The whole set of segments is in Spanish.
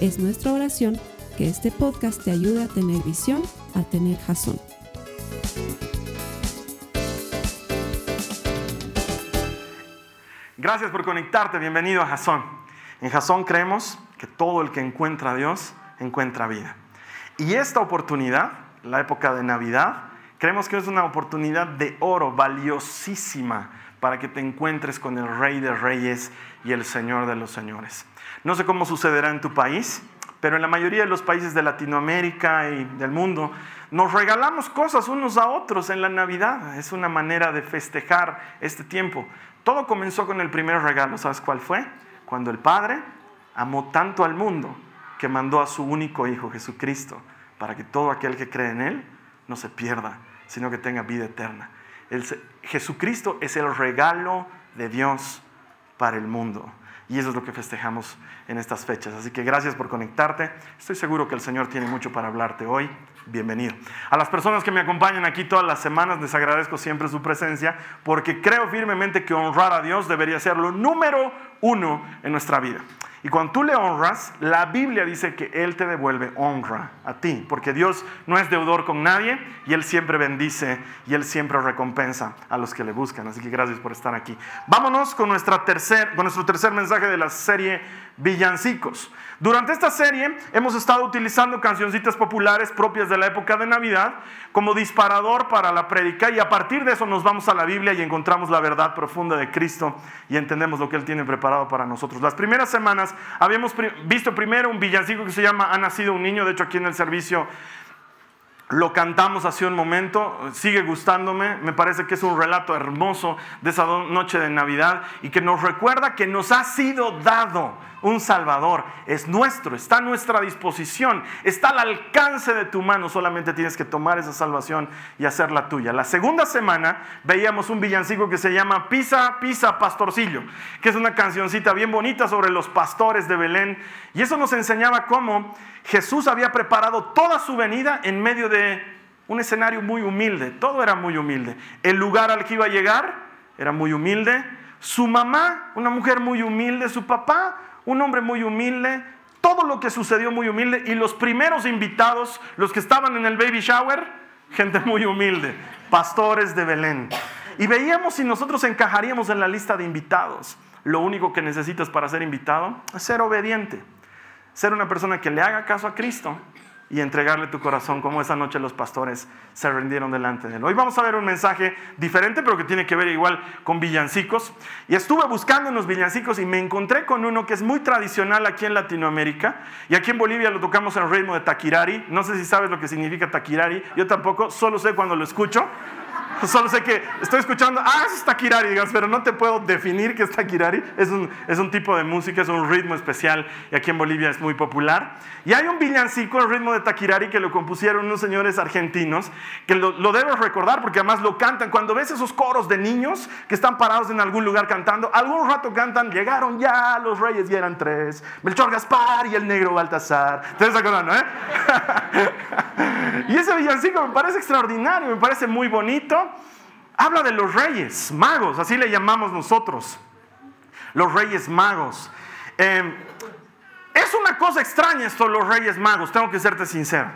Es nuestra oración que este podcast te ayude a tener visión, a tener jazón. Gracias por conectarte, bienvenido a Jazón. En Jazón creemos que todo el que encuentra a Dios encuentra vida. Y esta oportunidad, la época de Navidad, creemos que es una oportunidad de oro valiosísima para que te encuentres con el Rey de Reyes y el Señor de los Señores. No sé cómo sucederá en tu país, pero en la mayoría de los países de Latinoamérica y del mundo nos regalamos cosas unos a otros en la Navidad. Es una manera de festejar este tiempo. Todo comenzó con el primer regalo, ¿sabes cuál fue? Cuando el Padre amó tanto al mundo que mandó a su único Hijo Jesucristo para que todo aquel que cree en Él no se pierda, sino que tenga vida eterna. Jesucristo es el regalo de Dios para el mundo. Y eso es lo que festejamos en estas fechas. Así que gracias por conectarte. Estoy seguro que el Señor tiene mucho para hablarte hoy. Bienvenido. A las personas que me acompañan aquí todas las semanas les agradezco siempre su presencia porque creo firmemente que honrar a Dios debería ser lo número uno en nuestra vida. Y cuando tú le honras, la Biblia dice que Él te devuelve honra a ti, porque Dios no es deudor con nadie y Él siempre bendice y Él siempre recompensa a los que le buscan. Así que gracias por estar aquí. Vámonos con, nuestra tercer, con nuestro tercer mensaje de la serie Villancicos. Durante esta serie hemos estado utilizando cancioncitas populares propias de la época de Navidad como disparador para la prédica y a partir de eso nos vamos a la Biblia y encontramos la verdad profunda de Cristo y entendemos lo que Él tiene preparado para nosotros. Las primeras semanas habíamos visto primero un villancico que se llama Ha nacido un niño, de hecho aquí en el servicio lo cantamos hace un momento, sigue gustándome, me parece que es un relato hermoso de esa noche de Navidad y que nos recuerda que nos ha sido dado un Salvador, es nuestro, está a nuestra disposición, está al alcance de tu mano, solamente tienes que tomar esa salvación y hacerla tuya. La segunda semana veíamos un villancico que se llama Pisa, Pisa, Pastorcillo, que es una cancioncita bien bonita sobre los pastores de Belén. Y eso nos enseñaba cómo Jesús había preparado toda su venida en medio de un escenario muy humilde, todo era muy humilde. El lugar al que iba a llegar era muy humilde, su mamá, una mujer muy humilde, su papá, un hombre muy humilde, todo lo que sucedió muy humilde y los primeros invitados, los que estaban en el baby shower, gente muy humilde, pastores de Belén. Y veíamos si nosotros encajaríamos en la lista de invitados. Lo único que necesitas para ser invitado es ser obediente, ser una persona que le haga caso a Cristo y entregarle tu corazón como esa noche los pastores se rindieron delante de él. Hoy vamos a ver un mensaje diferente, pero que tiene que ver igual con villancicos. Y estuve buscando unos villancicos y me encontré con uno que es muy tradicional aquí en Latinoamérica. Y aquí en Bolivia lo tocamos en el ritmo de taquirari. No sé si sabes lo que significa taquirari. Yo tampoco, solo sé cuando lo escucho. Solo sé que estoy escuchando, ah, es taquirari, digamos, pero no te puedo definir qué es taquirari. Es un, es un tipo de música, es un ritmo especial y aquí en Bolivia es muy popular. Y hay un villancico, el ritmo de taquirari, que lo compusieron unos señores argentinos, que lo, lo debes recordar porque además lo cantan. Cuando ves esos coros de niños que están parados en algún lugar cantando, algún rato cantan, llegaron ya los reyes y eran tres, Melchor Gaspar y el negro Baltasar. ¿Te estás acordando, eh? y ese villancico me parece extraordinario, me parece muy bonito habla de los reyes magos, así le llamamos nosotros, los reyes magos. Eh, es una cosa extraña esto, los reyes magos, tengo que serte sincero.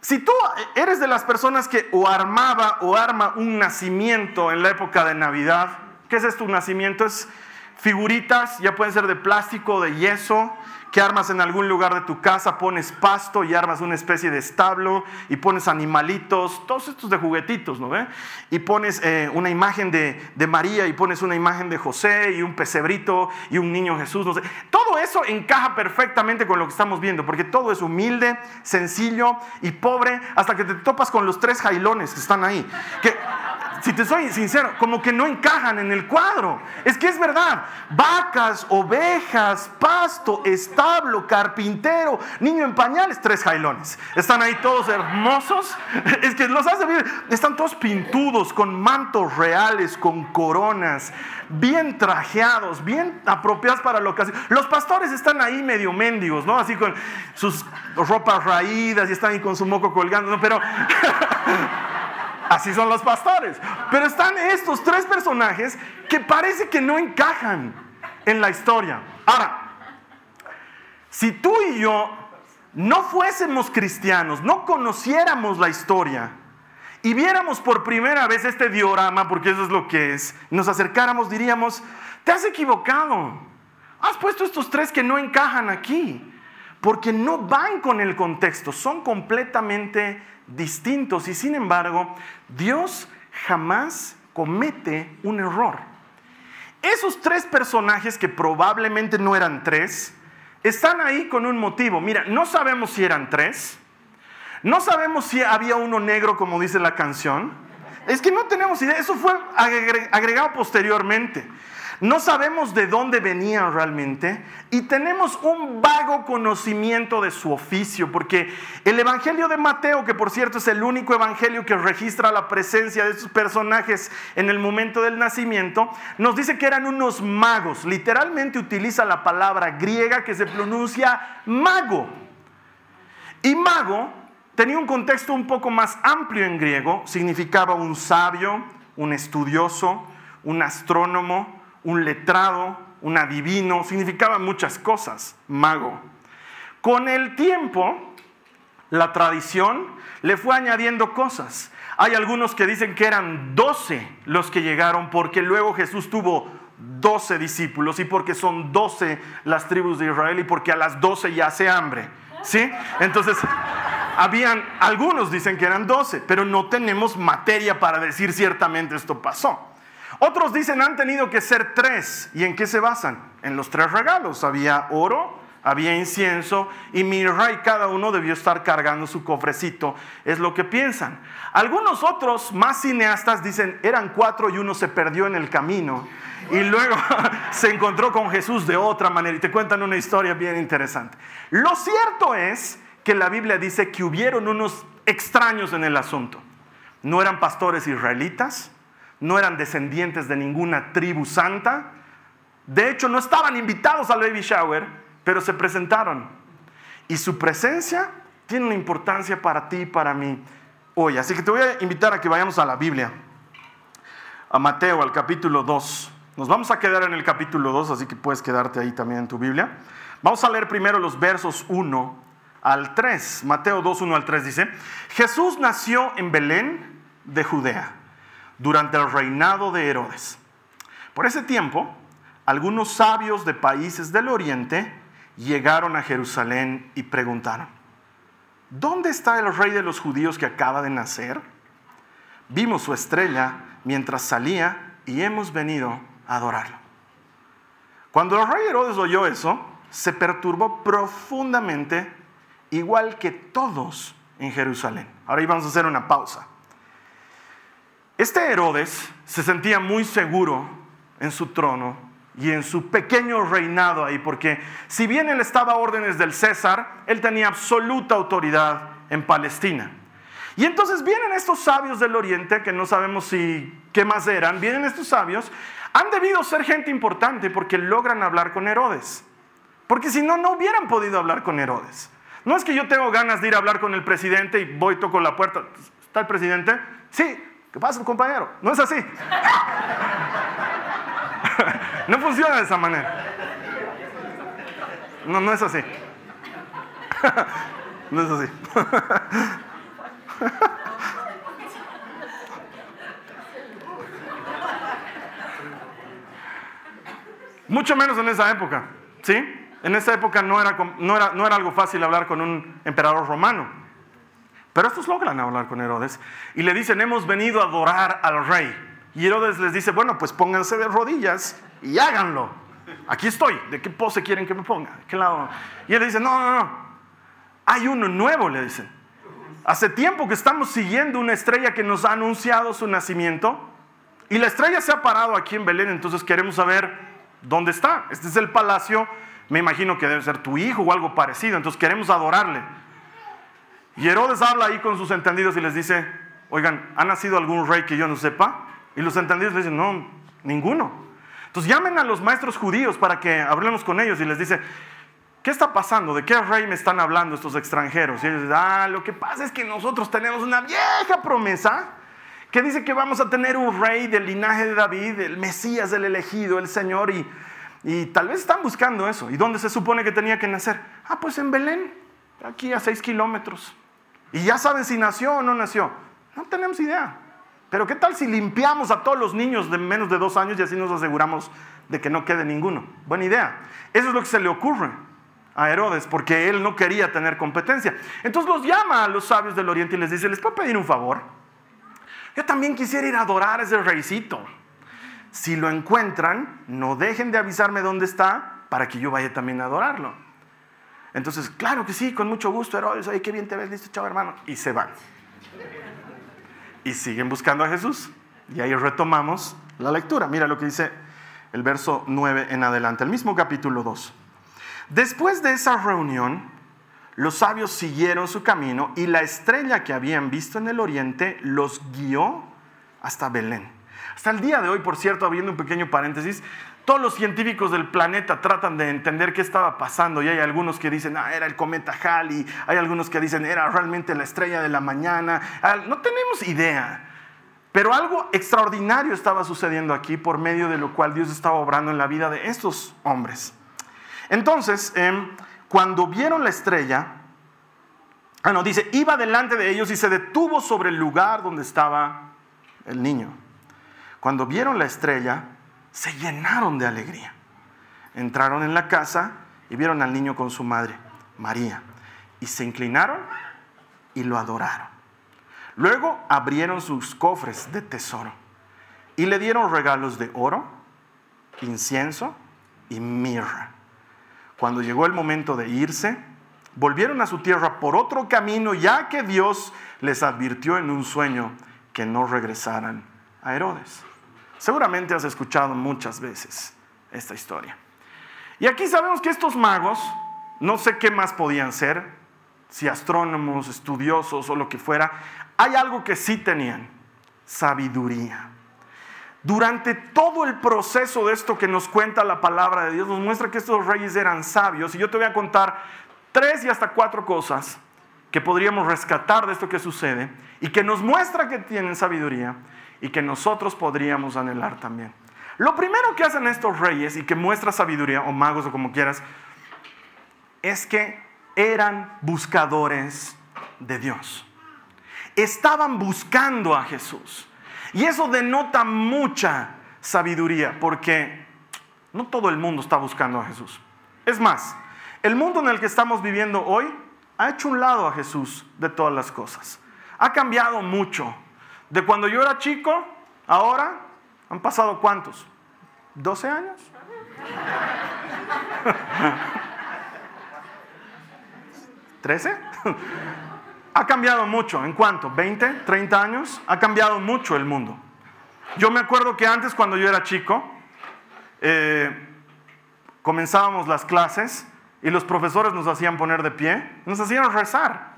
Si tú eres de las personas que o armaba o arma un nacimiento en la época de Navidad, ¿qué es esto? Un nacimiento es figuritas, ya pueden ser de plástico, de yeso, que armas en algún lugar de tu casa, pones pasto y armas una especie de establo y pones animalitos, todos estos de juguetitos, ¿no ve? Y pones eh, una imagen de, María y pones una imagen de José y un pesebrito y un niño Jesús, no sé. Todo eso encaja perfectamente con lo que estamos viendo, porque todo es humilde, sencillo y pobre, hasta que te topas con los tres jailones que están ahí. Si te soy sincero, como que no encajan en el cuadro. Es que es verdad. Vacas, ovejas, pasto, establo, carpintero, niño en pañales, tres jailones. Están ahí todos hermosos. Es que los hace bien. Están todos pintudos, con mantos reales, con coronas, bien trajeados, bien apropiados para la ocasión. Los pastores están ahí medio mendigos, ¿no? Así con sus ropas raídas y están ahí con su moco colgando, ¿no? Pero. Así son los pastores. Pero están estos tres personajes que parece que no encajan en la historia. Ahora, si tú y yo no fuésemos cristianos, no conociéramos la historia y viéramos por primera vez este diorama, porque eso es lo que es, nos acercáramos, diríamos, te has equivocado. Has puesto estos tres que no encajan aquí, porque no van con el contexto, son completamente distintos y sin embargo Dios jamás comete un error. Esos tres personajes que probablemente no eran tres, están ahí con un motivo. Mira, no sabemos si eran tres, no sabemos si había uno negro como dice la canción. Es que no tenemos idea, eso fue agregado posteriormente. No sabemos de dónde venían realmente y tenemos un vago conocimiento de su oficio, porque el Evangelio de Mateo, que por cierto es el único Evangelio que registra la presencia de estos personajes en el momento del nacimiento, nos dice que eran unos magos. Literalmente utiliza la palabra griega que se pronuncia mago. Y mago tenía un contexto un poco más amplio en griego, significaba un sabio, un estudioso, un astrónomo, un letrado, un adivino, significaba muchas cosas, mago. Con el tiempo, la tradición le fue añadiendo cosas. Hay algunos que dicen que eran doce los que llegaron porque luego Jesús tuvo doce discípulos y porque son doce las tribus de Israel y porque a las doce ya hace hambre. ¿Sí? Entonces, habían, algunos dicen que eran doce, pero no tenemos materia para decir ciertamente esto pasó. Otros dicen han tenido que ser tres. ¿Y en qué se basan? En los tres regalos. Había oro, había incienso y mirra y cada uno debió estar cargando su cofrecito. Es lo que piensan. Algunos otros, más cineastas, dicen eran cuatro y uno se perdió en el camino. Y luego se encontró con Jesús de otra manera y te cuentan una historia bien interesante. Lo cierto es que la Biblia dice que hubieron unos extraños en el asunto. No eran pastores israelitas, no eran descendientes de ninguna tribu santa. De hecho, no estaban invitados al baby shower, pero se presentaron. Y su presencia tiene una importancia para ti y para mí hoy. Así que te voy a invitar a que vayamos a la Biblia, a Mateo, al capítulo 2. Nos vamos a quedar en el capítulo 2, así que puedes quedarte ahí también en tu Biblia. Vamos a leer primero los versos 1 al 3. Mateo 2, 1 al 3 dice, Jesús nació en Belén de Judea durante el reinado de Herodes. Por ese tiempo, algunos sabios de países del oriente llegaron a Jerusalén y preguntaron, ¿dónde está el rey de los judíos que acaba de nacer? Vimos su estrella mientras salía y hemos venido a adorarlo. Cuando el rey Herodes oyó eso, se perturbó profundamente, igual que todos en Jerusalén. Ahora íbamos a hacer una pausa. Este Herodes se sentía muy seguro en su trono y en su pequeño reinado ahí, porque si bien él estaba a órdenes del César, él tenía absoluta autoridad en Palestina. Y entonces vienen estos sabios del oriente, que no sabemos si qué más eran, vienen estos sabios, han debido ser gente importante porque logran hablar con Herodes. Porque si no, no hubieran podido hablar con Herodes. No es que yo tengo ganas de ir a hablar con el presidente y voy, toco la puerta. ¿Está el presidente? Sí, ¿Qué pasa, compañero? No es así. no funciona de esa manera. No, no es así. no es así. Mucho menos en esa época, ¿sí? En esa época no era, no era, no era algo fácil hablar con un emperador romano. Pero estos logran hablar con Herodes y le dicen, hemos venido a adorar al rey. Y Herodes les dice, bueno, pues pónganse de rodillas y háganlo. Aquí estoy, ¿de qué pose quieren que me ponga? qué lado? Y él dice, no, no, no, hay uno nuevo, le dicen. Hace tiempo que estamos siguiendo una estrella que nos ha anunciado su nacimiento Y la estrella se ha parado aquí en Belén, entonces queremos saber dónde está. Este es el palacio, me imagino que debe ser tu hijo o algo parecido, entonces queremos adorarle. Y Herodes habla ahí con sus entendidos y les dice, oigan, ¿ha nacido algún rey que yo no sepa? Y los entendidos le dicen, no, ninguno. Entonces llamen a los maestros judíos para que hablemos con ellos y les dice, ¿qué está pasando? ¿De qué rey me están hablando estos extranjeros? Y ellos dicen, ah, lo que pasa es que nosotros tenemos una vieja promesa que dice que vamos a tener un rey del linaje de David, el Mesías, el elegido, el Señor, y, y tal vez están buscando eso. ¿Y dónde se supone que tenía que nacer? Ah, pues en Belén, aquí a seis kilómetros. Y ya saben si nació o no nació. No tenemos idea. Pero ¿qué tal si limpiamos a todos los niños de menos de dos años y así nos aseguramos de que no quede ninguno? Buena idea. Eso es lo que se le ocurre a Herodes, porque él no quería tener competencia. Entonces los llama a los sabios del oriente y les dice, ¿les puedo pedir un favor? Yo también quisiera ir a adorar a ese reycito. Si lo encuentran, no dejen de avisarme dónde está para que yo vaya también a adorarlo. Entonces, claro que sí, con mucho gusto, Herodes, ay, qué bien te ves, listo, chao hermano. Y se van. Y siguen buscando a Jesús. Y ahí retomamos la lectura. Mira lo que dice el verso 9 en adelante, el mismo capítulo 2. Después de esa reunión, los sabios siguieron su camino y la estrella que habían visto en el oriente los guió hasta Belén. Hasta el día de hoy, por cierto, habiendo un pequeño paréntesis, todos los científicos del planeta tratan de entender qué estaba pasando y hay algunos que dicen, ah, era el cometa Halley, hay algunos que dicen, era realmente la estrella de la mañana. No tenemos idea. Pero algo extraordinario estaba sucediendo aquí por medio de lo cual Dios estaba obrando en la vida de estos hombres. Entonces, em, cuando vieron la estrella, ah, no, dice, iba delante de ellos y se detuvo sobre el lugar donde estaba el niño. Cuando vieron la estrella, se llenaron de alegría. Entraron en la casa y vieron al niño con su madre, María, y se inclinaron y lo adoraron. Luego abrieron sus cofres de tesoro y le dieron regalos de oro, incienso y mirra. Cuando llegó el momento de irse, volvieron a su tierra por otro camino, ya que Dios les advirtió en un sueño que no regresaran a Herodes. Seguramente has escuchado muchas veces esta historia. Y aquí sabemos que estos magos, no sé qué más podían ser, si astrónomos, estudiosos o lo que fuera, hay algo que sí tenían, sabiduría. Durante todo el proceso de esto que nos cuenta la palabra de Dios, nos muestra que estos reyes eran sabios. Y yo te voy a contar tres y hasta cuatro cosas que podríamos rescatar de esto que sucede y que nos muestra que tienen sabiduría y que nosotros podríamos anhelar también. Lo primero que hacen estos reyes y que muestra sabiduría, o magos o como quieras, es que eran buscadores de Dios. Estaban buscando a Jesús. Y eso denota mucha sabiduría, porque no todo el mundo está buscando a Jesús. Es más, el mundo en el que estamos viviendo hoy ha hecho un lado a Jesús de todas las cosas. Ha cambiado mucho. De cuando yo era chico, ahora han pasado cuántos? ¿12 años? ¿13? ha cambiado mucho. ¿En cuánto? ¿20? ¿30 años? Ha cambiado mucho el mundo. Yo me acuerdo que antes, cuando yo era chico, eh, comenzábamos las clases y los profesores nos hacían poner de pie, nos hacían rezar.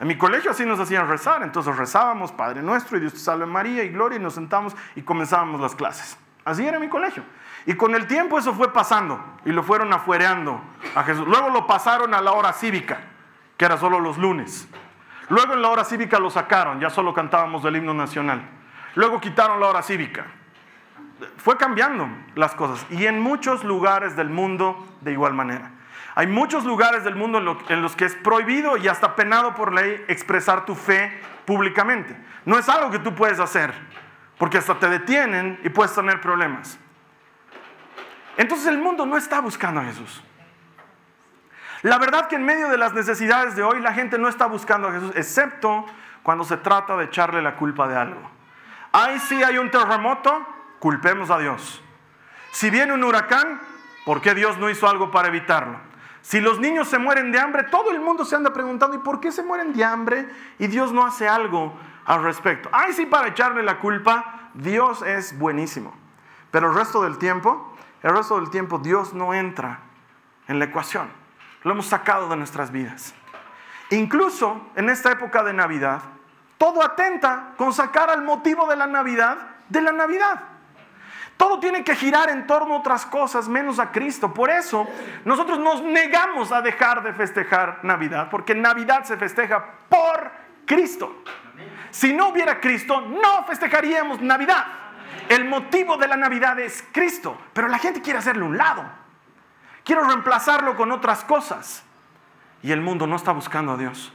En mi colegio así nos hacían rezar, entonces rezábamos Padre Nuestro y Dios te salve María y Gloria y nos sentamos y comenzábamos las clases. Así era mi colegio. Y con el tiempo eso fue pasando y lo fueron afuereando a Jesús. Luego lo pasaron a la hora cívica, que era solo los lunes. Luego en la hora cívica lo sacaron, ya solo cantábamos el himno nacional. Luego quitaron la hora cívica. Fue cambiando las cosas y en muchos lugares del mundo de igual manera. Hay muchos lugares del mundo en los que es prohibido y hasta penado por ley expresar tu fe públicamente. No es algo que tú puedes hacer, porque hasta te detienen y puedes tener problemas. Entonces el mundo no está buscando a Jesús. La verdad que en medio de las necesidades de hoy la gente no está buscando a Jesús, excepto cuando se trata de echarle la culpa de algo. Ahí sí hay un terremoto, culpemos a Dios. Si viene un huracán, ¿por qué Dios no hizo algo para evitarlo? Si los niños se mueren de hambre, todo el mundo se anda preguntando, ¿y por qué se mueren de hambre? Y Dios no hace algo al respecto. Ay, sí, para echarle la culpa Dios es buenísimo. Pero el resto del tiempo, el resto del tiempo Dios no entra en la ecuación. Lo hemos sacado de nuestras vidas. Incluso en esta época de Navidad, todo atenta con sacar al motivo de la Navidad de la Navidad. Todo tiene que girar en torno a otras cosas menos a Cristo. Por eso nosotros nos negamos a dejar de festejar Navidad, porque Navidad se festeja por Cristo. Si no hubiera Cristo, no festejaríamos Navidad. El motivo de la Navidad es Cristo, pero la gente quiere hacerle un lado. Quiero reemplazarlo con otras cosas. Y el mundo no está buscando a Dios.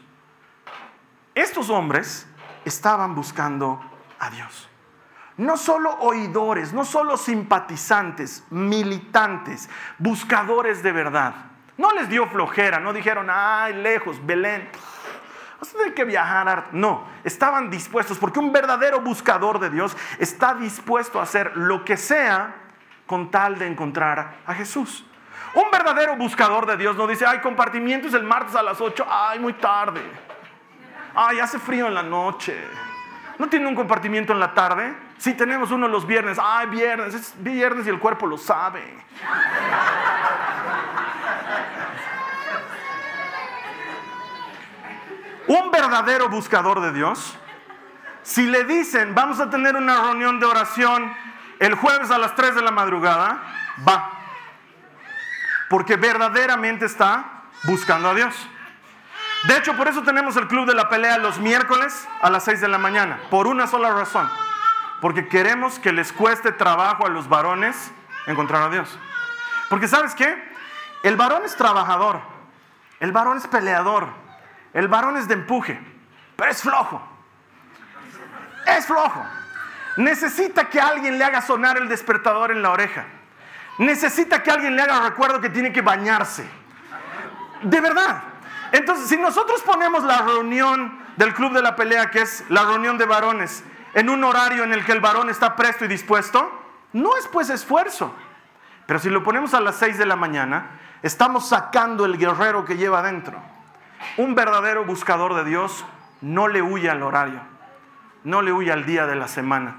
Estos hombres estaban buscando a Dios no solo oidores, no solo simpatizantes, militantes, buscadores de verdad. No les dio flojera, no dijeron, ay, lejos, Belén. Vas a tener que viajar. No, estaban dispuestos, porque un verdadero buscador de Dios está dispuesto a hacer lo que sea con tal de encontrar a Jesús. Un verdadero buscador de Dios no dice, ay, compartimientos el martes a las 8, ay, muy tarde. Ay, hace frío en la noche. ¿No tiene un compartimiento en la tarde? Sí, tenemos uno los viernes. Ay, viernes, es viernes y el cuerpo lo sabe. Un verdadero buscador de Dios, si le dicen, vamos a tener una reunión de oración el jueves a las 3 de la madrugada, va. Porque verdaderamente está buscando a Dios. De hecho, por eso tenemos el club de la pelea los miércoles a las 6 de la mañana, por una sola razón. Porque queremos que les cueste trabajo a los varones encontrar a Dios. Porque sabes qué? El varón es trabajador, el varón es peleador, el varón es de empuje, pero es flojo. Es flojo. Necesita que alguien le haga sonar el despertador en la oreja. Necesita que alguien le haga recuerdo que tiene que bañarse. De verdad. Entonces, si nosotros ponemos la reunión del club de la pelea, que es la reunión de varones, en un horario en el que el varón está presto y dispuesto, no es pues esfuerzo. Pero si lo ponemos a las 6 de la mañana, estamos sacando el guerrero que lleva adentro. Un verdadero buscador de Dios no le huye al horario, no le huye al día de la semana,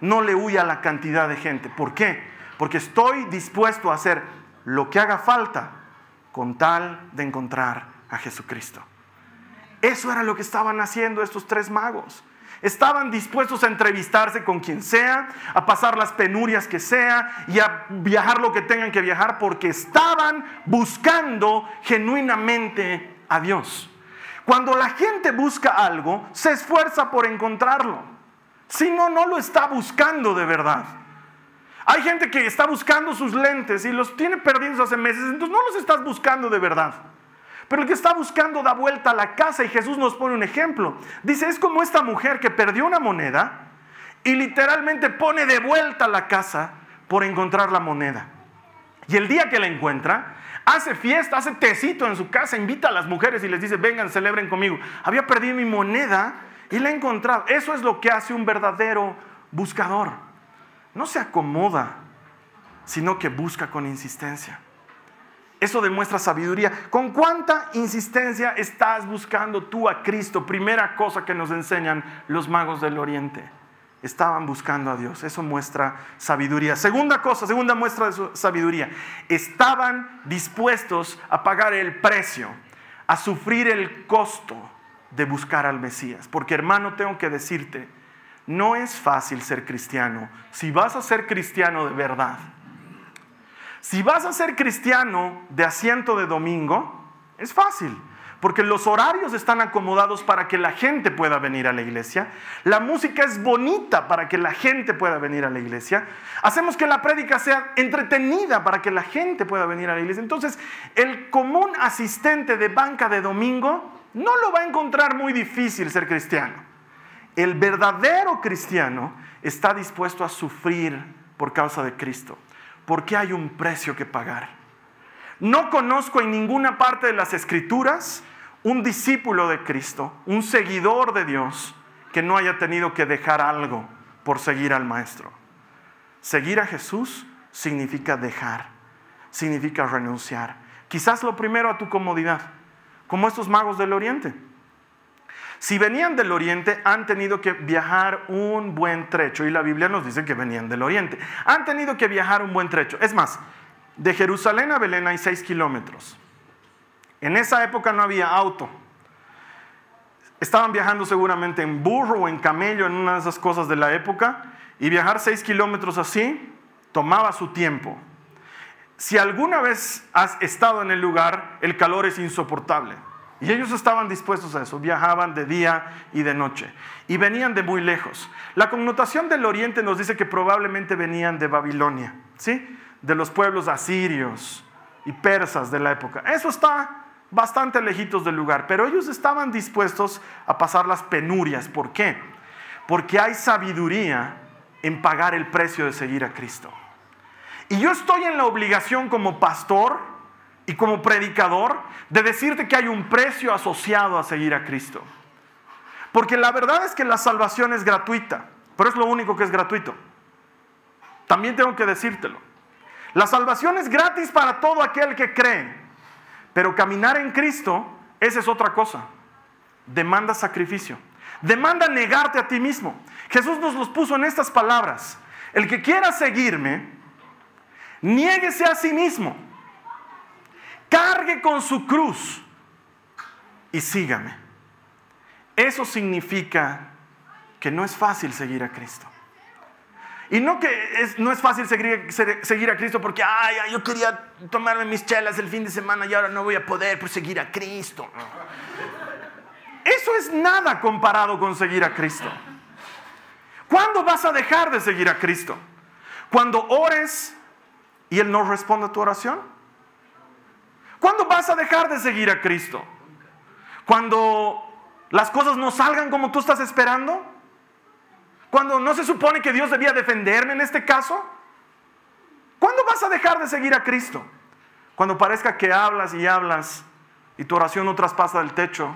no le huye a la cantidad de gente. ¿Por qué? Porque estoy dispuesto a hacer lo que haga falta con tal de encontrar a Jesucristo. Eso era lo que estaban haciendo estos tres magos. Estaban dispuestos a entrevistarse con quien sea, a pasar las penurias que sea y a viajar lo que tengan que viajar porque estaban buscando genuinamente a Dios. Cuando la gente busca algo, se esfuerza por encontrarlo. Si no, no lo está buscando de verdad. Hay gente que está buscando sus lentes y los tiene perdidos hace meses, entonces no los estás buscando de verdad. Pero el que está buscando da vuelta a la casa y Jesús nos pone un ejemplo. Dice, es como esta mujer que perdió una moneda y literalmente pone de vuelta a la casa por encontrar la moneda. Y el día que la encuentra, hace fiesta, hace tecito en su casa, invita a las mujeres y les dice, vengan, celebren conmigo. Había perdido mi moneda y la he encontrado. Eso es lo que hace un verdadero buscador. No se acomoda, sino que busca con insistencia. Eso demuestra sabiduría. ¿Con cuánta insistencia estás buscando tú a Cristo? Primera cosa que nos enseñan los magos del Oriente. Estaban buscando a Dios. Eso muestra sabiduría. Segunda cosa, segunda muestra de sabiduría. Estaban dispuestos a pagar el precio, a sufrir el costo de buscar al Mesías. Porque hermano, tengo que decirte, no es fácil ser cristiano. Si vas a ser cristiano de verdad, si vas a ser cristiano de asiento de domingo, es fácil, porque los horarios están acomodados para que la gente pueda venir a la iglesia. La música es bonita para que la gente pueda venir a la iglesia. Hacemos que la prédica sea entretenida para que la gente pueda venir a la iglesia. Entonces, el común asistente de banca de domingo no lo va a encontrar muy difícil ser cristiano. El verdadero cristiano está dispuesto a sufrir por causa de Cristo porque hay un precio que pagar. No conozco en ninguna parte de las escrituras un discípulo de Cristo, un seguidor de Dios, que no haya tenido que dejar algo por seguir al Maestro. Seguir a Jesús significa dejar, significa renunciar. Quizás lo primero a tu comodidad, como estos magos del Oriente. Si venían del oriente, han tenido que viajar un buen trecho. Y la Biblia nos dice que venían del oriente. Han tenido que viajar un buen trecho. Es más, de Jerusalén a Belén hay seis kilómetros. En esa época no había auto. Estaban viajando seguramente en burro o en camello, en una de esas cosas de la época. Y viajar seis kilómetros así tomaba su tiempo. Si alguna vez has estado en el lugar, el calor es insoportable. Y ellos estaban dispuestos a eso, viajaban de día y de noche. Y venían de muy lejos. La connotación del oriente nos dice que probablemente venían de Babilonia, ¿sí? De los pueblos asirios y persas de la época. Eso está bastante lejitos del lugar, pero ellos estaban dispuestos a pasar las penurias. ¿Por qué? Porque hay sabiduría en pagar el precio de seguir a Cristo. Y yo estoy en la obligación como pastor y como predicador de decirte que hay un precio asociado a seguir a Cristo. Porque la verdad es que la salvación es gratuita, pero es lo único que es gratuito. También tengo que decírtelo. La salvación es gratis para todo aquel que cree, pero caminar en Cristo, esa es otra cosa. Demanda sacrificio. Demanda negarte a ti mismo. Jesús nos los puso en estas palabras. El que quiera seguirme, Niéguese a sí mismo. Cargue con su cruz y sígame. Eso significa que no es fácil seguir a Cristo. Y no que no es fácil seguir, a Cristo porque, ay, yo quería tomarme mis chelas el fin de semana y ahora no voy a poder seguir a Cristo. Eso es nada comparado con seguir a Cristo. ¿Cuándo vas a dejar de seguir a Cristo? Cuando ores y Él no responde a tu oración? ¿Cuándo vas a dejar de seguir a Cristo? ¿Cuando las cosas no salgan como tú estás esperando? ¿Cuando no se supone que Dios debía defenderme en este caso? ¿Cuándo vas a dejar de seguir a Cristo? Cuando parezca que hablas y hablas y tu oración no traspasa el techo,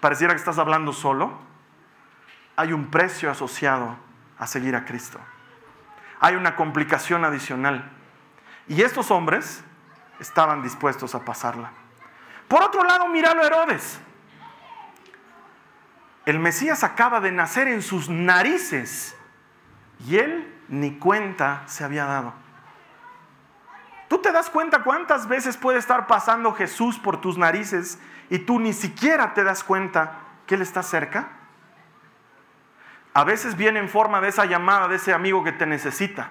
pareciera que estás hablando solo. Hay un precio asociado a seguir a Cristo. Hay una complicación adicional. Y estos hombres estaban dispuestos a pasarla. Por otro lado, míralo Herodes. El Mesías acaba de nacer en sus narices y él ni cuenta se había dado. ¿Tú te das cuenta cuántas veces puede estar pasando Jesús por tus narices y tú ni siquiera te das cuenta que Él está cerca? A veces viene en forma de esa llamada de ese amigo que te necesita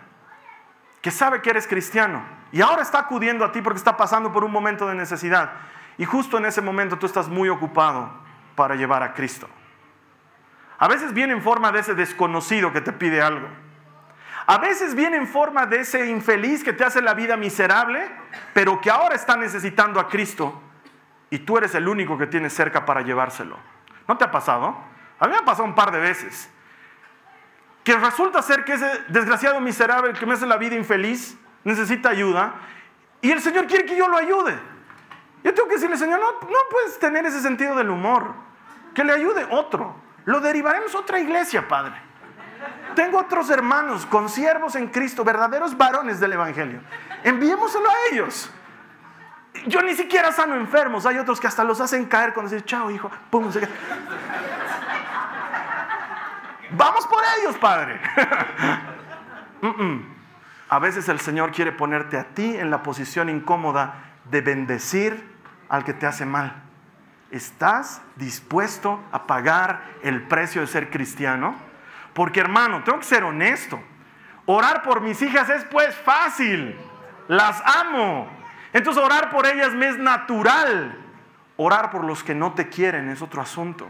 que sabe que eres cristiano y ahora está acudiendo a ti porque está pasando por un momento de necesidad. Y justo en ese momento tú estás muy ocupado para llevar a Cristo. A veces viene en forma de ese desconocido que te pide algo. A veces viene en forma de ese infeliz que te hace la vida miserable, pero que ahora está necesitando a Cristo y tú eres el único que tienes cerca para llevárselo. ¿No te ha pasado? A mí me ha pasado un par de veces que resulta ser que ese desgraciado miserable que me hace la vida infeliz necesita ayuda y el Señor quiere que yo lo ayude. Yo tengo que decirle, Señor, no, no puedes tener ese sentido del humor. Que le ayude otro. Lo derivaremos a otra iglesia, Padre. Tengo otros hermanos, consiervos en Cristo, verdaderos varones del Evangelio. Enviémoselo a ellos. Yo ni siquiera sano enfermos. Hay otros que hasta los hacen caer cuando dicen, chao, hijo. Pum, se Vamos por ellos, Padre. A veces el Señor quiere ponerte a ti en la posición incómoda de bendecir al que te hace mal. ¿Estás dispuesto a pagar el precio de ser cristiano? Porque hermano, tengo que ser honesto. Orar por mis hijas es pues fácil. Las amo. Entonces orar por ellas me es natural. Orar por los que no te quieren es otro asunto.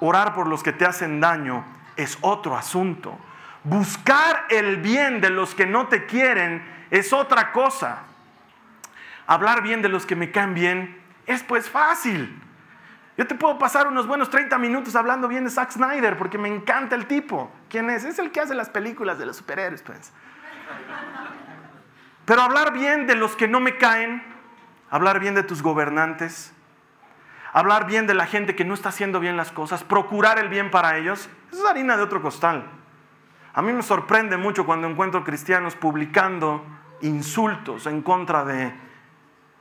Orar por los que te hacen daño es otro asunto. Buscar el bien de los que no te quieren es otra cosa. Hablar bien de los que me caen bien es pues fácil. Yo te puedo pasar unos buenos 30 minutos hablando bien de Zack Snyder porque me encanta el tipo. ¿Quién es? Es el que hace las películas de los superhéroes, pues. Pero hablar bien de los que no me caen, hablar bien de tus gobernantes, hablar bien de la gente que no está haciendo bien las cosas, procurar el bien para ellos, eso es harina de otro costal. A mí me sorprende mucho cuando encuentro cristianos publicando insultos en contra de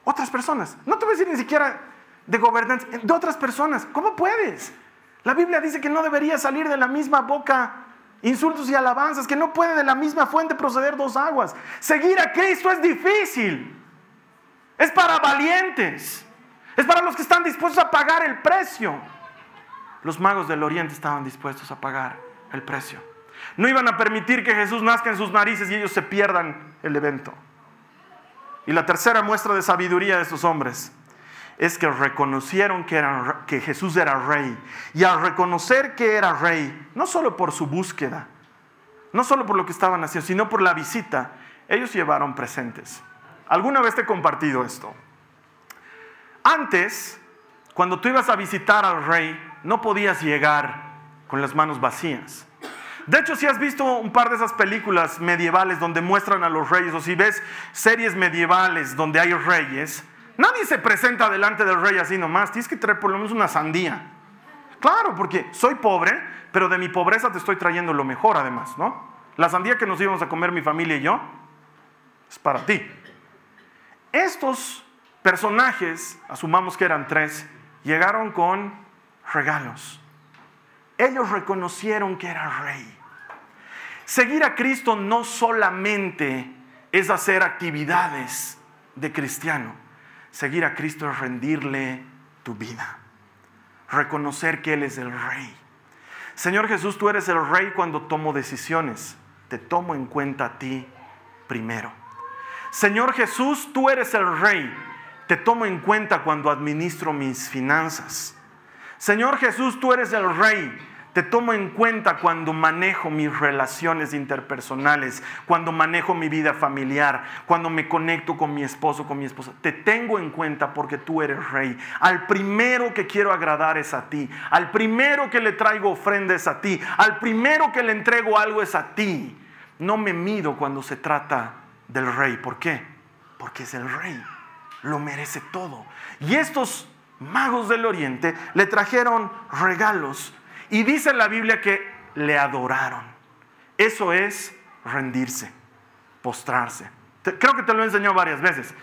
otras personas. No te voy a decir ni siquiera de gobernantes, de otras personas. ¿Cómo puedes? La Biblia dice que no debería salir de la misma boca insultos y alabanzas, que no puede de la misma fuente proceder dos aguas. Seguir a Cristo es difícil. Es para valientes. Es para los que están dispuestos a pagar el precio. Los magos del oriente estaban dispuestos a pagar el precio. No iban a permitir que Jesús nazca en sus narices y ellos se pierdan el evento. Y la tercera muestra de sabiduría de estos hombres es que reconocieron que, Jesús era rey. Y al reconocer que era rey, no solo por su búsqueda, no solo por lo que estaban haciendo, sino por la visita, ellos llevaron presentes. ¿Alguna vez te he compartido esto? Antes, cuando tú ibas a visitar al rey, no podías llegar con las manos vacías. De hecho, si has visto un par de esas películas medievales donde muestran a los reyes, o si ves series medievales donde hay reyes, nadie se presenta delante del rey así nomás. Tienes que traer por lo menos una sandía. Claro, porque soy pobre, pero de mi pobreza te estoy trayendo lo mejor además, ¿no? La sandía que nos íbamos a comer mi familia y yo es para ti. Estos personajes, asumamos que eran tres, llegaron con regalos. Ellos reconocieron que era rey. Seguir a Cristo no solamente es hacer actividades de cristiano. Seguir a Cristo es rendirle tu vida. Reconocer que Él es el rey. Señor Jesús, tú eres el rey cuando tomo decisiones. Te tomo en cuenta a ti primero. Señor Jesús, tú eres el rey. Te tomo en cuenta cuando administro mis finanzas. Señor Jesús, tú eres el rey. Te tomo en cuenta cuando manejo mis relaciones interpersonales, cuando manejo mi vida familiar, cuando me conecto con mi esposo, con mi esposa. Te tengo en cuenta porque tú eres rey. Al primero que quiero agradar es a ti. Al primero que le traigo ofrenda es a ti. Al primero que le entrego algo es a ti. No me mido cuando se trata del rey. ¿Por qué? Porque es el rey. Lo merece todo. Y estos magos del oriente le trajeron regalos y dice la Biblia que le adoraron. Eso es rendirse, postrarse. Creo que te lo he enseñado varias veces.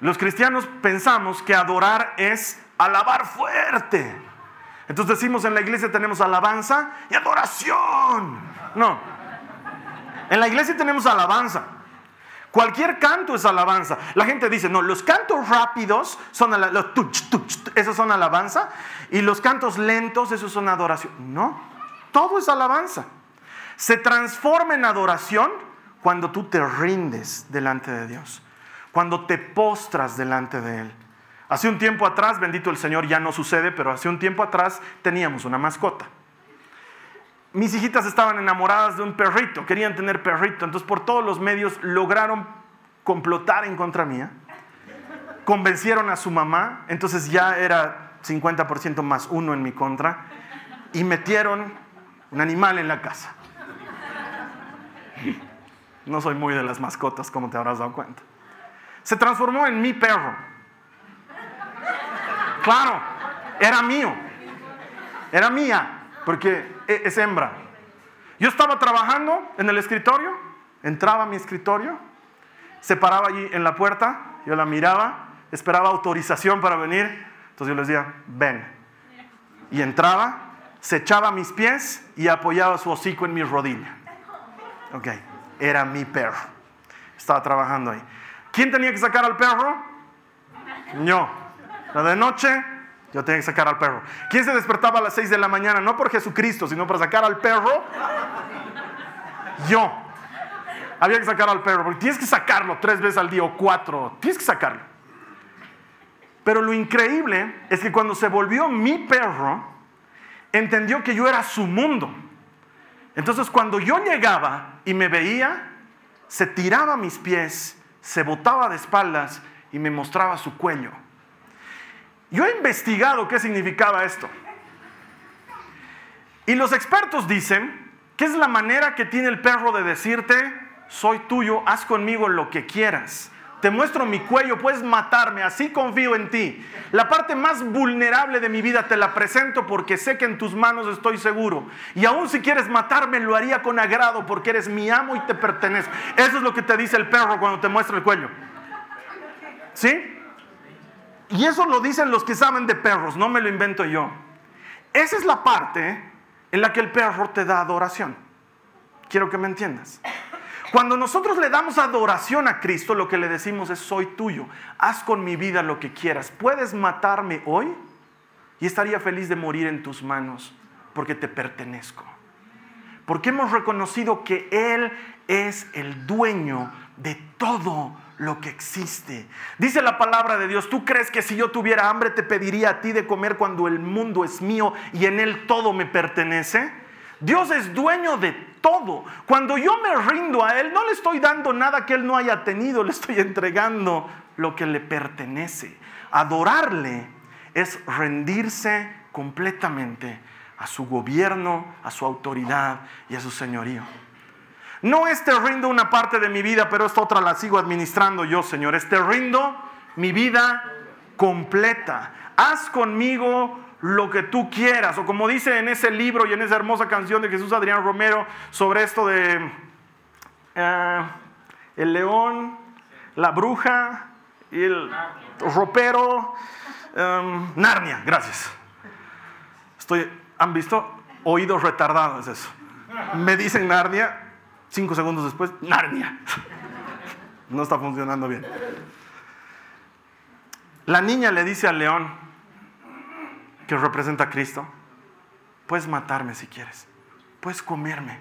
Los cristianos pensamos que adorar es alabar fuerte. Entonces decimos en la iglesia tenemos alabanza y adoración. No. En la iglesia tenemos alabanza. Cualquier canto es alabanza. La gente dice, no, los cantos rápidos son los tuch, tuch, esos son alabanza, y los cantos lentos, esos son adoración. No, todo es alabanza. Se transforma en adoración cuando tú te rindes delante de Dios, cuando te postras delante de Él. Hace un tiempo atrás, bendito el Señor, ya no sucede, pero hace un tiempo atrás teníamos una mascota mis hijitas estaban enamoradas de un perrito, querían tener perrito, entonces por todos los medios lograron complotar en contra mía, convencieron a su mamá, entonces ya era 50% más uno en mi contra, y metieron un animal en la casa. No soy muy de las mascotas, como te habrás dado cuenta. Se transformó en mi perro. Claro, era mío, era mía porque e, es hembra. Yo estaba trabajando en el escritorio, entraba a mi escritorio, se paraba allí en la puerta, yo la miraba, esperaba autorización para venir, entonces yo le decía, ven. Y entraba, se echaba a mis pies y apoyaba su hocico en mi rodilla. Ok, era mi perro. Estaba trabajando ahí. ¿Quién tenía que sacar al perro? Yo. La de noche, yo tenía que sacar al perro. ¿Quién se despertaba a las 6 de la mañana? No por Jesucristo, sino para sacar al perro. Yo. Había que sacar al perro, porque tienes que sacarlo tres veces al día o cuatro. Tienes que sacarlo. Pero lo increíble es que cuando se volvió mi perro, entendió que yo era su mundo. Entonces cuando yo llegaba y me veía, se tiraba a mis pies, se botaba de espaldas y me mostraba su cuello. Yo he investigado qué significaba esto. Y los expertos dicen que es la manera que tiene el perro de decirte, soy tuyo, haz conmigo lo que quieras. Te muestro mi cuello, puedes matarme, así confío en ti. La parte más vulnerable de mi vida te la presento porque sé que en tus manos estoy seguro. Y aún si quieres matarme, lo haría con agrado porque eres mi amo y te pertenezco. Eso es lo que te dice el perro cuando te muestra el cuello. ¿Sí? Y eso lo dicen los que saben de perros, no me lo invento yo. Esa es la parte en la que el perro te da adoración. Quiero que me entiendas. Cuando nosotros le damos adoración a Cristo, lo que le decimos es, soy tuyo, haz con mi vida lo que quieras. Puedes matarme hoy y estaría feliz de morir en tus manos porque te pertenezco. Porque hemos reconocido que Él es el dueño de todo lo que existe. Dice la palabra de Dios, ¿tú crees que si yo tuviera hambre te pediría a ti de comer cuando el mundo es mío y en Él todo me pertenece? Dios es dueño de todo. Cuando yo me rindo a Él, no le estoy dando nada que Él no haya tenido, le estoy entregando lo que le pertenece. Adorarle es rendirse completamente a su gobierno, a su autoridad y a su señorío. No es te rindo una parte de mi vida, pero esta otra la sigo administrando yo, Señor. Es te rindo mi vida completa. Haz conmigo lo que tú quieras. O como dice en ese libro y en esa hermosa canción de Jesús Adrián Romero sobre esto de eh, el león, la bruja y el ropero. Em, Narnia, gracias. Estoy, ¿Han visto? Oídos retardados, es eso. Me dicen Narnia, cinco segundos después, Narnia. No está funcionando bien. La niña le dice al león, que representa a Cristo, puedes matarme si quieres, puedes comerme.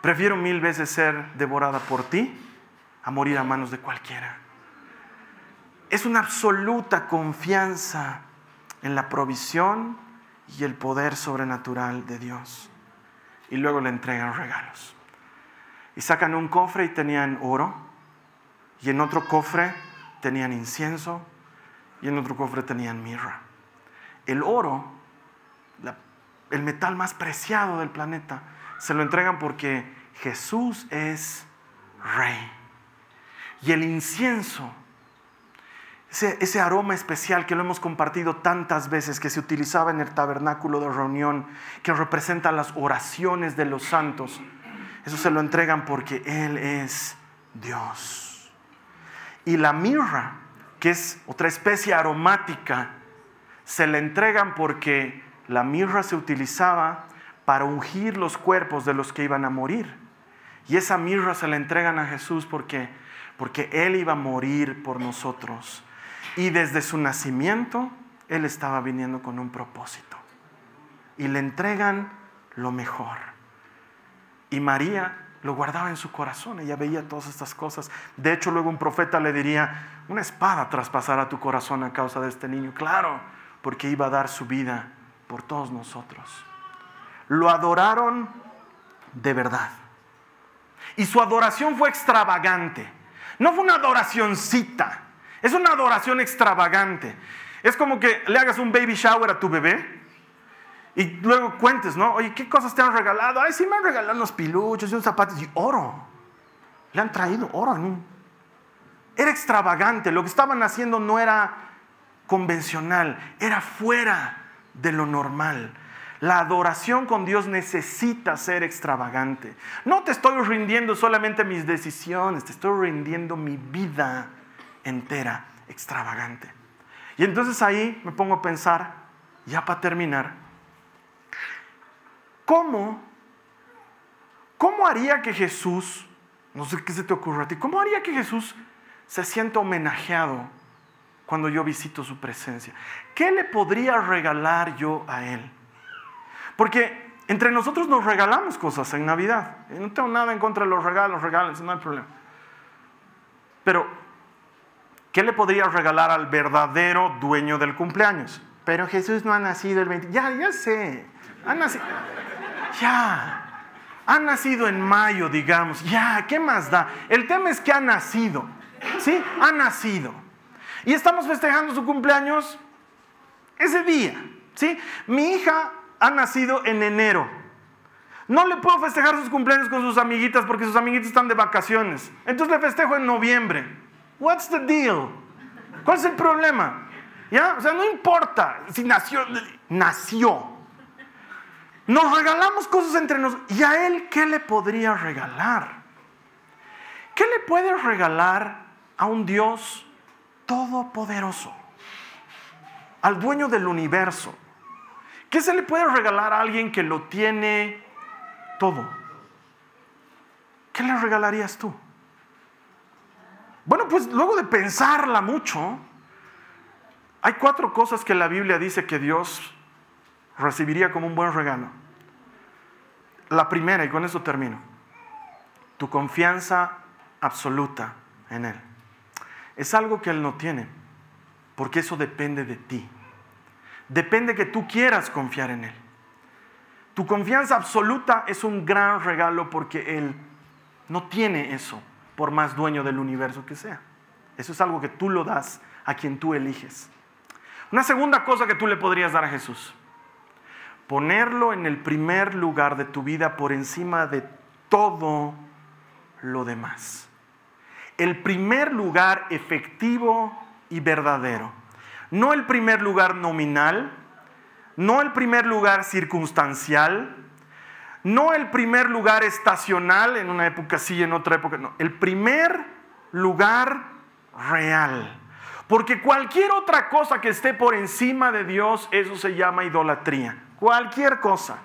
Prefiero mil veces ser devorada por ti a morir a manos de cualquiera. Es una absoluta confianza en la provisión y el poder sobrenatural de Dios. Y luego le entregan regalos. Y sacan un cofre y tenían oro, y en otro cofre tenían incienso, y en otro cofre tenían mirra. El oro, el metal más preciado del planeta, se lo entregan porque Jesús es rey. Y el incienso, ese, aroma especial que lo hemos compartido tantas veces, que se utilizaba en el tabernáculo de reunión, que representa las oraciones de los santos, eso se lo entregan porque Él es Dios. Y la mirra, que es otra especie aromática, se le entregan porque la mirra se utilizaba para ungir los cuerpos de los que iban a morir. Y esa mirra se la entregan a Jesús porque, porque Él iba a morir por nosotros. Y desde su nacimiento, Él estaba viniendo con un propósito. Y le entregan lo mejor. Y María lo guardaba en su corazón, ella veía todas estas cosas. De hecho, luego un profeta le diría, una espada traspasará tu corazón a causa de este niño. Claro, porque iba a dar su vida por todos nosotros. Lo adoraron de verdad. Y su adoración fue extravagante. No fue una adoracioncita, es una adoración extravagante. Es como que le hagas un baby shower a tu bebé y luego cuentes, ¿no? Oye, ¿qué cosas te han regalado? Ay, sí me han regalado unos piluchos y unos zapatos y oro. Le han traído oro. Era extravagante. Lo que estaban haciendo no era convencional, era fuera de lo normal. La adoración con Dios necesita ser extravagante. No te estoy rindiendo solamente mis decisiones, te estoy rindiendo mi vida entera, extravagante. Y entonces ahí me pongo a pensar, ya para terminar, ¿cómo, cómo haría que Jesús, no sé qué se te ocurre a ti, cómo haría que Jesús se sienta homenajeado cuando yo visito su presencia? ¿Qué le podría regalar yo a Él? Porque entre nosotros nos regalamos cosas en Navidad. no tengo nada en contra de los regalos, regalos, no hay problema. Pero, ¿qué le podría regalar al verdadero dueño del cumpleaños? Pero Jesús no ha nacido el 20. Ya, ya sé. Ha nacido. Ya. Ha nacido en mayo, digamos. Ya, ¿qué más da? El tema es que ha nacido. ¿Sí? Ha nacido. Y estamos festejando su cumpleaños ese día. ¿sí? Mi hija ha nacido en enero. No le puedo festejar sus cumpleaños con sus amiguitas porque sus amiguitas están de vacaciones. Entonces le festejo en noviembre. What's the deal? ¿Cuál es el problema? ¿Ya? O sea, no importa si nació, nació. Nos regalamos cosas entre nosotros. ¿Y a él qué le podría regalar? ¿Qué le puede regalar a un Dios todopoderoso, al dueño del universo, ¿Qué se le puede regalar a alguien que lo tiene todo? ¿Qué le regalarías tú? Bueno, pues luego de pensarla mucho, hay cuatro cosas que la Biblia dice que Dios recibiría como un buen regalo. La primera, y con eso termino, tu confianza absoluta en Él. Es algo que Él no tiene, porque eso depende de ti. Depende que tú quieras confiar en Él. Tu confianza absoluta es un gran regalo porque Él no tiene eso, por más dueño del universo que sea. Eso es algo que tú lo das a quien tú eliges. Una segunda cosa que tú le podrías dar a Jesús ponerlo en el primer lugar de tu vida por encima de todo lo demás. El primer lugar efectivo y verdadero. No el primer lugar nominal, no el primer lugar circunstancial, no el primer lugar estacional, en una época sí en otra época no. El primer lugar real. Porque cualquier otra cosa que esté por encima de Dios, eso se llama idolatría cualquier cosa.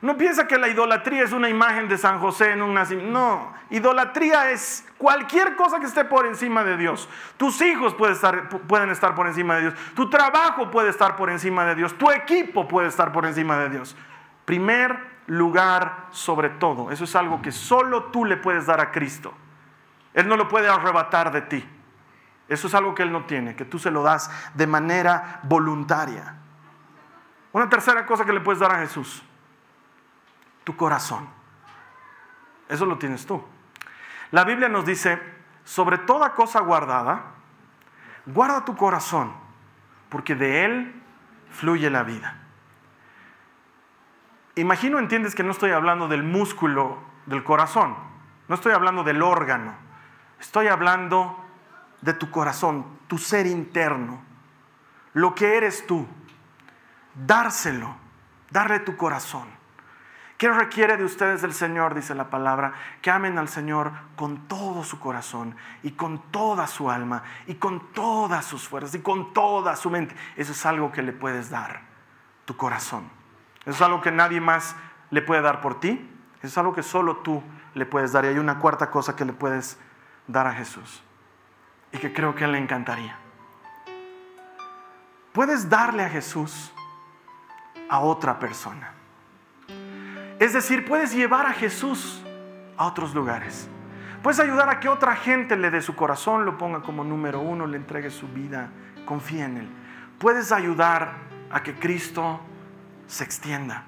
Uno piensa que la idolatría es una imagen de San José en un nacimiento. No, idolatría es cualquier cosa que esté por encima de Dios. Tus hijos pueden estar, pueden estar por encima de Dios. Tu trabajo puede estar por encima de Dios. Tu equipo puede estar por encima de Dios. Primer lugar sobre todo. Eso es algo que solo tú le puedes dar a Cristo. Él no lo puede arrebatar de ti. Eso es algo que Él no tiene, que tú se lo das de manera voluntaria. Una tercera cosa que le puedes dar a Jesús, tu corazón. Eso lo tienes tú. La Biblia nos dice, sobre toda cosa guardada, guarda tu corazón, porque de él fluye la vida. Imagino, entiendes que no estoy hablando del músculo del corazón, no estoy hablando del órgano, estoy hablando de tu corazón, tu ser interno, lo que eres tú dárselo, darle tu corazón. ¿Qué requiere de ustedes el Señor? Dice la palabra, que amen al Señor con todo su corazón y con toda su alma y con todas sus fuerzas y con toda su mente. Eso es algo que le puedes dar, tu corazón. Eso es algo que nadie más le puede dar por ti. Eso es algo que solo tú le puedes dar. Y hay una cuarta cosa que le puedes dar a Jesús y que creo que le encantaría. Puedes darle a Jesús a otra persona. Es decir, puedes llevar a Jesús a otros lugares. Puedes ayudar a que otra gente le dé su corazón, lo ponga como número uno, le entregue su vida, confíe en Él. Puedes ayudar a que Cristo se extienda.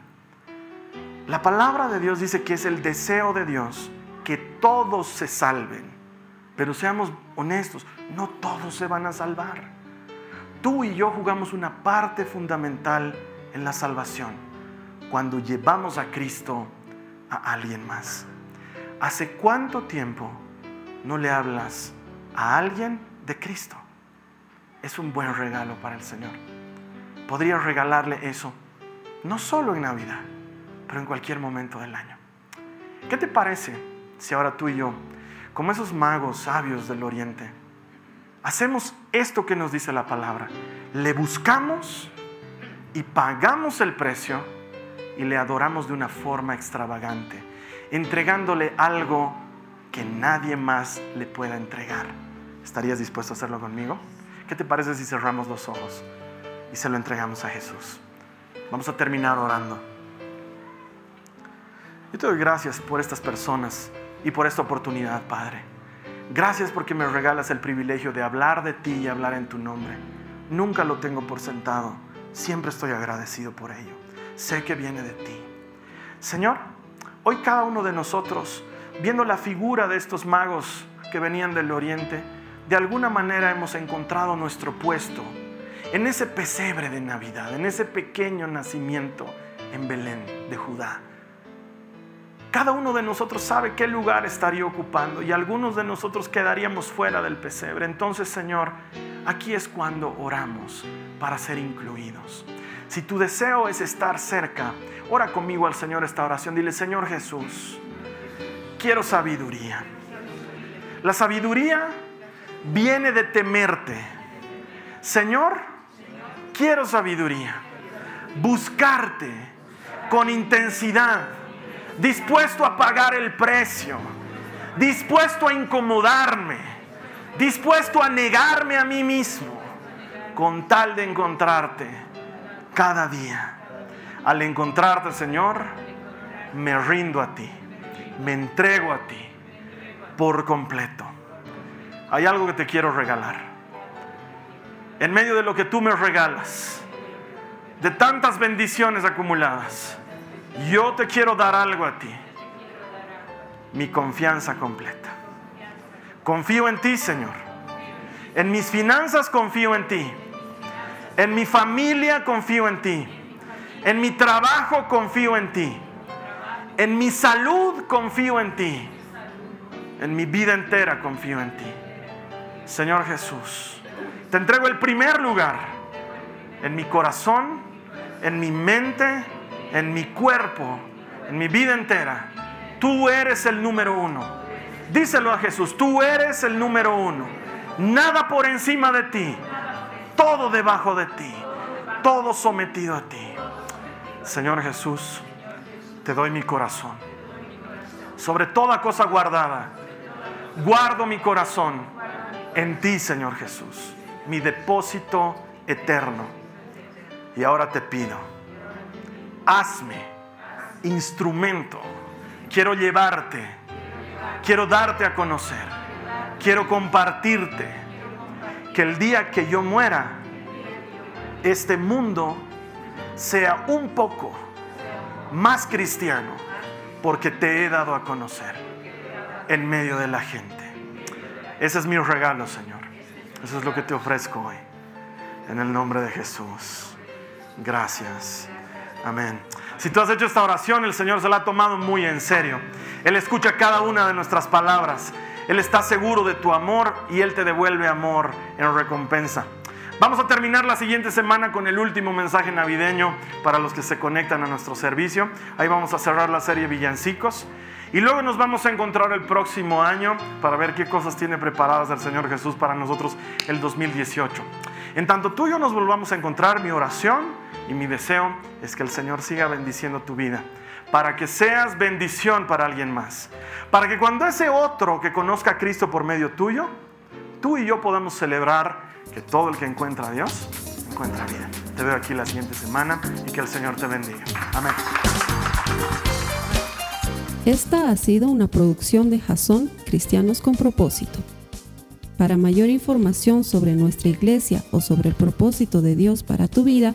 La palabra de Dios dice que es el deseo de Dios que todos se salven. Pero seamos honestos, no todos se van a salvar. Tú y yo jugamos una parte fundamental en la salvación cuando llevamos a Cristo a alguien más. ¿Hace cuánto tiempo no le hablas a alguien de Cristo? Es un buen regalo para el Señor. Podrías regalarle eso, no solo en Navidad, pero en cualquier momento del año. ¿Qué te parece si ahora tú y yo, como esos magos sabios del Oriente, hacemos esto que nos dice la palabra? Le buscamos y pagamos el precio y le adoramos de una forma extravagante, entregándole algo que nadie más le pueda entregar. ¿Estarías dispuesto a hacerlo conmigo? ¿Qué te parece si cerramos los ojos y se lo entregamos a Jesús? Vamos a terminar orando. Yo te doy gracias por estas personas y por esta oportunidad, Padre. Gracias porque me regalas el privilegio de hablar de ti y hablar en tu nombre. Nunca lo tengo por sentado Siempre estoy agradecido por ello. Sé que viene de ti. Señor, hoy cada uno de nosotros, viendo la figura de estos magos que venían del oriente, de alguna manera hemos encontrado nuestro puesto en ese pesebre de Navidad, en ese pequeño nacimiento en Belén de Judá. Cada uno de nosotros sabe qué lugar estaría ocupando y algunos de nosotros quedaríamos fuera del pesebre. Entonces, Señor, aquí es cuando oramos para ser incluidos. Si tu deseo es estar cerca, ora conmigo al Señor esta oración. Dile, Señor Jesús, quiero sabiduría. La sabiduría viene de temerte. Señor, quiero sabiduría. buscarte con intensidad, dispuesto a pagar el precio, dispuesto a incomodarme, dispuesto a negarme a mí mismo, con tal de encontrarte cada día. Al encontrarte, Señor, me rindo a ti, me entrego a ti por completo. Hay algo que te quiero regalar. En medio de lo que tú me regalas, de tantas bendiciones acumuladas, yo te quiero dar algo a ti. Mi confianza completa. Confío en ti, Señor. En mis finanzas confío en ti. En mi familia confío en ti. En mi trabajo confío en ti. En mi salud confío en ti. En mi vida entera confío en ti. Señor Jesús, te entrego el primer lugar en mi corazón, en mi mente, en mi cuerpo, en mi vida entera. Tú eres el número uno. Díselo a Jesús, tú eres el número uno. Nada por encima de ti, todo debajo de ti, todo sometido a ti. Señor Jesús, te doy mi corazón. Sobre toda cosa guardada, guardo mi corazón en ti, Señor Jesús, mi depósito eterno. Y ahora te pido, hazme instrumento. Quiero llevarte, quiero darte a conocer, quiero compartirte. Que el día que yo muera, este mundo sea un poco más cristiano porque te he dado a conocer en medio de la gente. Ese es mi regalo, Señor. Eso es lo que te ofrezco hoy. En el nombre de Jesús. Gracias. Amén. Si tú has hecho esta oración, el Señor se la ha tomado muy en serio. Él escucha cada una de nuestras palabras. Él está seguro de tu amor y Él te devuelve amor en recompensa. Vamos a terminar la siguiente semana con el último mensaje navideño para los que se conectan a nuestro servicio. Ahí vamos a cerrar la serie Villancicos. Y luego nos vamos a encontrar el próximo año para ver qué cosas tiene preparadas el Señor Jesús para nosotros el 2018. En tanto tú y yo nos volvamos a encontrar, mi oración y mi deseo es que el Señor siga bendiciendo tu vida, para que seas bendición para alguien más, para que cuando ese otro que conozca a Cristo por medio tuyo, tú y yo podamos celebrar que todo el que encuentra a Dios encuentra vida. Te veo aquí la siguiente semana y que el Señor te bendiga. Amén. Esta ha sido una producción de Jason Cristianos con Propósito. Para mayor información sobre nuestra iglesia o sobre el propósito de Dios para tu vida,